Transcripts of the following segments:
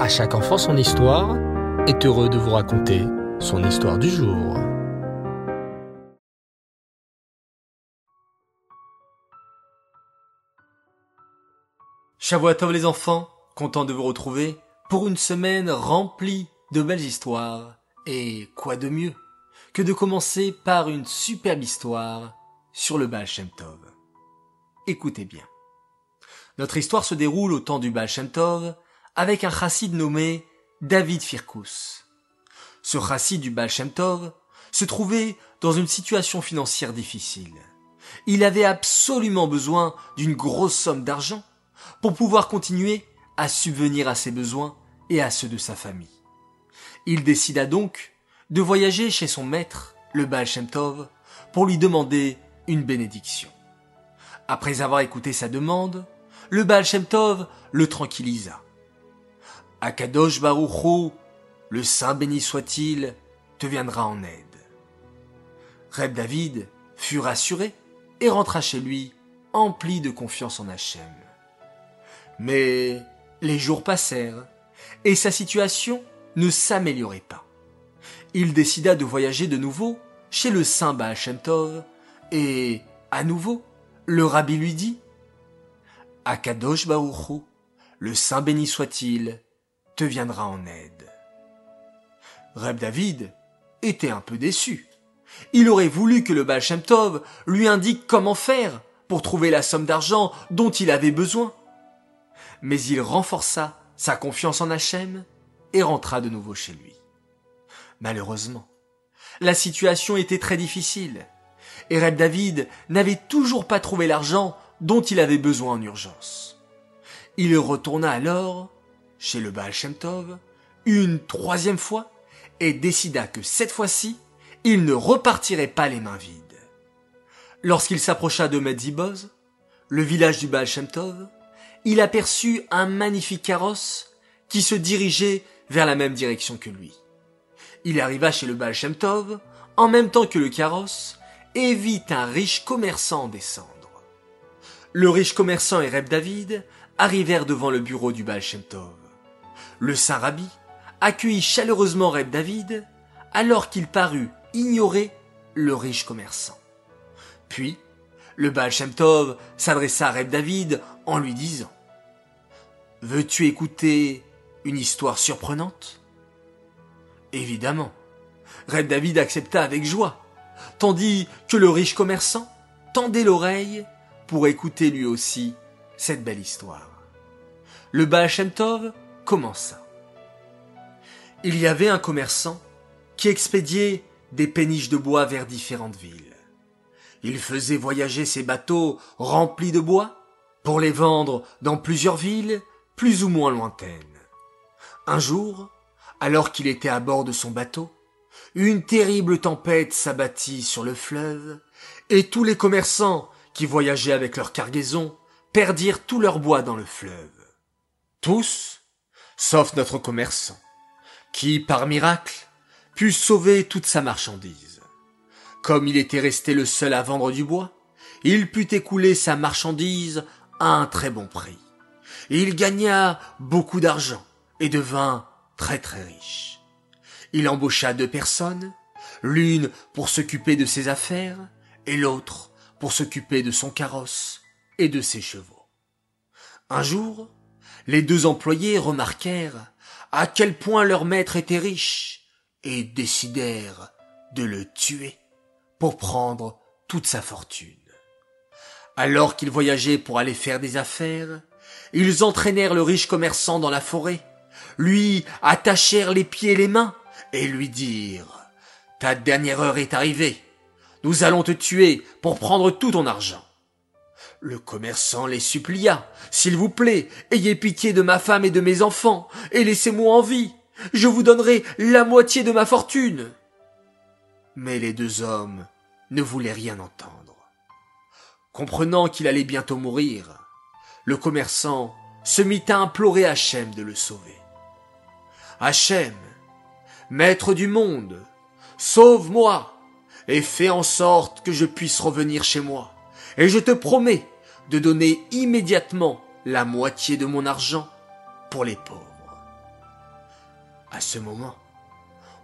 À chaque enfant son histoire est heureux de vous raconter son histoire du jour. Shavuatov les enfants, content de vous retrouver pour une semaine remplie de belles histoires. Et quoi de mieux que de commencer par une superbe histoire sur le Baal Shem Tov. Écoutez bien. Notre histoire se déroule au temps du Baal Shem Tov avec un chassid nommé David Firkus. Ce chassid du Baal se trouvait dans une situation financière difficile. Il avait absolument besoin d'une grosse somme d'argent pour pouvoir continuer à subvenir à ses besoins et à ceux de sa famille. Il décida donc de voyager chez son maître, le Baal Shem Tov, pour lui demander une bénédiction. Après avoir écouté sa demande, le Baal le tranquillisa. Akadosh Baruchou, le Saint béni soit-il, te viendra en aide. Reb David fut rassuré et rentra chez lui, empli de confiance en Hachem. Mais les jours passèrent et sa situation ne s'améliorait pas. Il décida de voyager de nouveau chez le saint Baal Shem Tov et, à nouveau, le rabbi lui dit Akadosh Baruchou, le saint béni soit-il, viendra en aide. Reb David était un peu déçu. Il aurait voulu que le Baal Tov lui indique comment faire pour trouver la somme d'argent dont il avait besoin. Mais il renforça sa confiance en Hachem et rentra de nouveau chez lui. Malheureusement, la situation était très difficile et Reb David n'avait toujours pas trouvé l'argent dont il avait besoin en urgence. Il retourna alors chez le Baal Shem Tov une troisième fois et décida que cette fois-ci, il ne repartirait pas les mains vides. Lorsqu'il s'approcha de Medziboz, le village du Baal Shem Tov, il aperçut un magnifique carrosse qui se dirigeait vers la même direction que lui. Il arriva chez le Baal Shem Tov en même temps que le carrosse et vit un riche commerçant descendre. Le riche commerçant et Reb David arrivèrent devant le bureau du Baal. Le saint rabbi accueillit chaleureusement Reb David alors qu'il parut ignorer le riche commerçant. Puis, le Baal Shem Tov s'adressa à Reb David en lui disant Veux-tu écouter une histoire surprenante? Évidemment. Reb David accepta avec joie, tandis que le riche commerçant tendait l'oreille pour écouter lui aussi cette belle histoire. Le Baal Shem Tov commença. Il y avait un commerçant qui expédiait des péniches de bois vers différentes villes. Il faisait voyager ses bateaux remplis de bois pour les vendre dans plusieurs villes plus ou moins lointaines. Un jour, alors qu'il était à bord de son bateau, une terrible tempête s'abattit sur le fleuve, et tous les commerçants qui voyageaient avec leur cargaison perdirent tout leur bois dans le fleuve. Tous, sauf notre commerçant, qui, par miracle, put sauver toute sa marchandise. Comme il était resté le seul à vendre du bois, il put écouler sa marchandise à un très bon prix. Il gagna beaucoup d'argent et devint très très riche. Il embaucha deux personnes, l'une pour s'occuper de ses affaires et l'autre pour s'occuper de son carrosse et de ses chevaux. Un jour, les deux employés remarquèrent à quel point leur maître était riche et décidèrent de le tuer pour prendre toute sa fortune. Alors qu'ils voyageaient pour aller faire des affaires, ils entraînèrent le riche commerçant dans la forêt, lui attachèrent les pieds et les mains, et lui dirent Ta dernière heure est arrivée. Nous allons te tuer pour prendre tout ton argent. Le commerçant les supplia. S'il vous plaît, ayez pitié de ma femme et de mes enfants, et laissez-moi en vie. Je vous donnerai la moitié de ma fortune. Mais les deux hommes ne voulaient rien entendre. Comprenant qu'il allait bientôt mourir, le commerçant se mit à implorer Hachem de le sauver. Hachem, maître du monde, sauve-moi et fais en sorte que je puisse revenir chez moi. Et je te promets de donner immédiatement la moitié de mon argent pour les pauvres. À ce moment,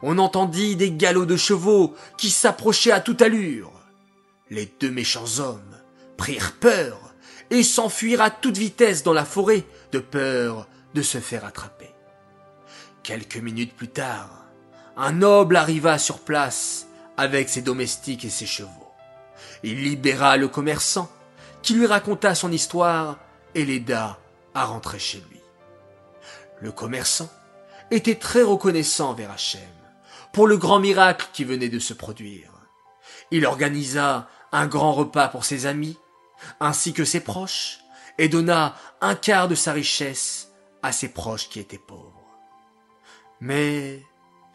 on entendit des galops de chevaux qui s'approchaient à toute allure. Les deux méchants hommes prirent peur et s'enfuirent à toute vitesse dans la forêt de peur de se faire attraper. Quelques minutes plus tard, un noble arriva sur place avec ses domestiques et ses chevaux. Il libéra le commerçant, qui lui raconta son histoire et l'aida à rentrer chez lui. Le commerçant était très reconnaissant vers Hachem pour le grand miracle qui venait de se produire. Il organisa un grand repas pour ses amis, ainsi que ses proches, et donna un quart de sa richesse à ses proches qui étaient pauvres. Mais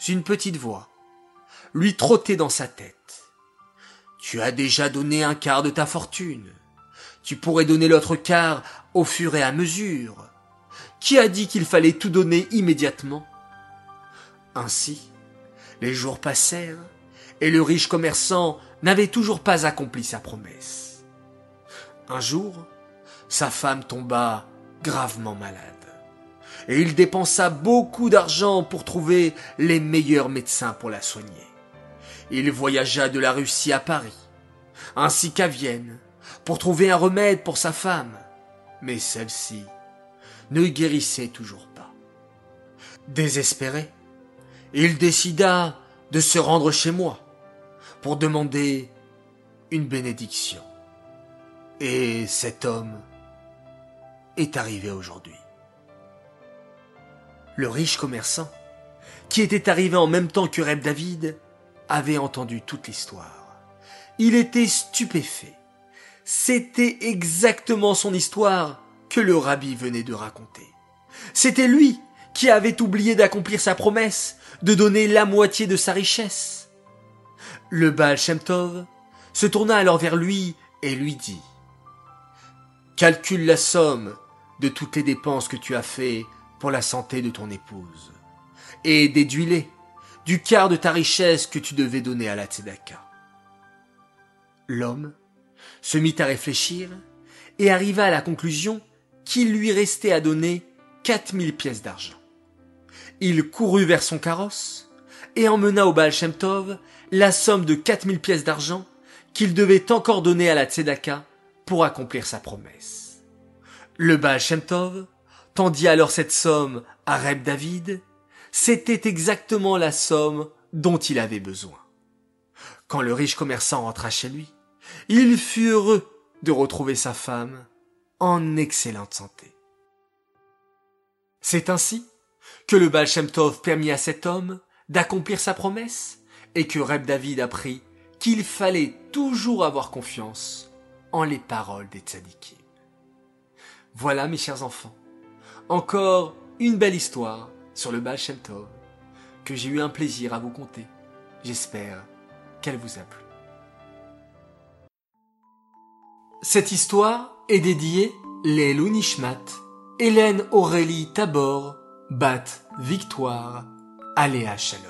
une petite voix lui trottait dans sa tête. Tu as déjà donné un quart de ta fortune. Tu pourrais donner l'autre quart au fur et à mesure. Qui a dit qu'il fallait tout donner immédiatement? Ainsi, les jours passèrent, et le riche commerçant n'avait toujours pas accompli sa promesse. Un jour, sa femme tomba gravement malade, et il dépensa beaucoup d'argent pour trouver les meilleurs médecins pour la soigner. Il voyagea de la Russie à Paris, ainsi qu'à Vienne, pour trouver un remède pour sa femme, mais celle-ci ne guérissait toujours pas. Désespéré, il décida de se rendre chez moi pour demander une bénédiction. Et cet homme est arrivé aujourd'hui. Le riche commerçant, qui était arrivé en même temps que Reb David, avait entendu toute l'histoire. Il était stupéfait. C'était exactement son histoire que le rabbi venait de raconter. C'était lui qui avait oublié d'accomplir sa promesse de donner la moitié de sa richesse. Le Baal Shem Tov se tourna alors vers lui et lui dit Calcule la somme de toutes les dépenses que tu as fait pour la santé de ton épouse et déduis-les du quart de ta richesse que tu devais donner à la Tzedaka. L'homme se mit à réfléchir et arriva à la conclusion qu'il lui restait à donner quatre mille pièces d'argent. Il courut vers son carrosse et emmena au Baal la somme de quatre mille pièces d'argent qu'il devait encore donner à la Tzedaka pour accomplir sa promesse. Le Baal tendit alors cette somme à Reb David. C'était exactement la somme dont il avait besoin. Quand le riche commerçant rentra chez lui, il fut heureux de retrouver sa femme en excellente santé. C'est ainsi que le Baal Shem Tov permit à cet homme d'accomplir sa promesse et que Reb David apprit qu'il fallait toujours avoir confiance en les paroles des tzadikim. Voilà mes chers enfants, encore une belle histoire sur le Baal Shem Tov que j'ai eu un plaisir à vous conter. J'espère qu'elle vous a plu. Cette histoire est dédiée Lélu Nishmat, Hélène Aurélie Tabor, Bat Victoire, Aléa Shalom.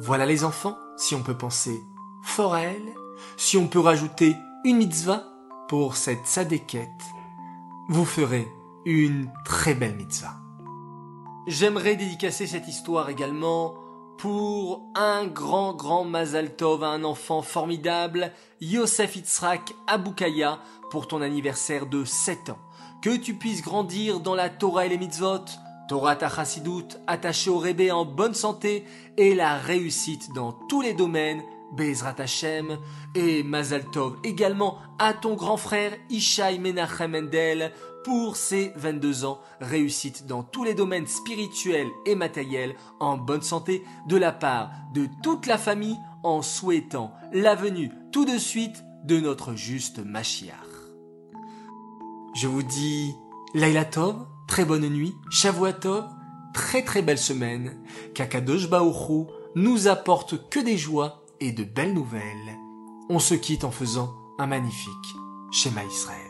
Voilà les enfants, si on peut penser fort à elle, si on peut rajouter une mitzvah pour cette sadéquette, vous ferez une très belle mitzvah. J'aimerais dédicacer cette histoire également pour un grand grand Mazal Tov à un enfant formidable, Yosef Itzrak Aboukaya, pour ton anniversaire de 7 ans. Que tu puisses grandir dans la Torah et les mitzvot, Torah ta attaché au Rébé en bonne santé et la réussite dans tous les domaines, Bezrat Hashem, et Mazal Tov également à ton grand frère Ishai Menachem Mendel pour ses 22 ans, réussite dans tous les domaines spirituels et matériels, en bonne santé, de la part de toute la famille, en souhaitant la venue tout de suite de notre juste Machiach. Je vous dis Laila Tov, très bonne nuit, Shavuatov, très très belle semaine, qu'Akadosh Baoru nous apporte que des joies et de belles nouvelles. On se quitte en faisant un magnifique schéma Israël.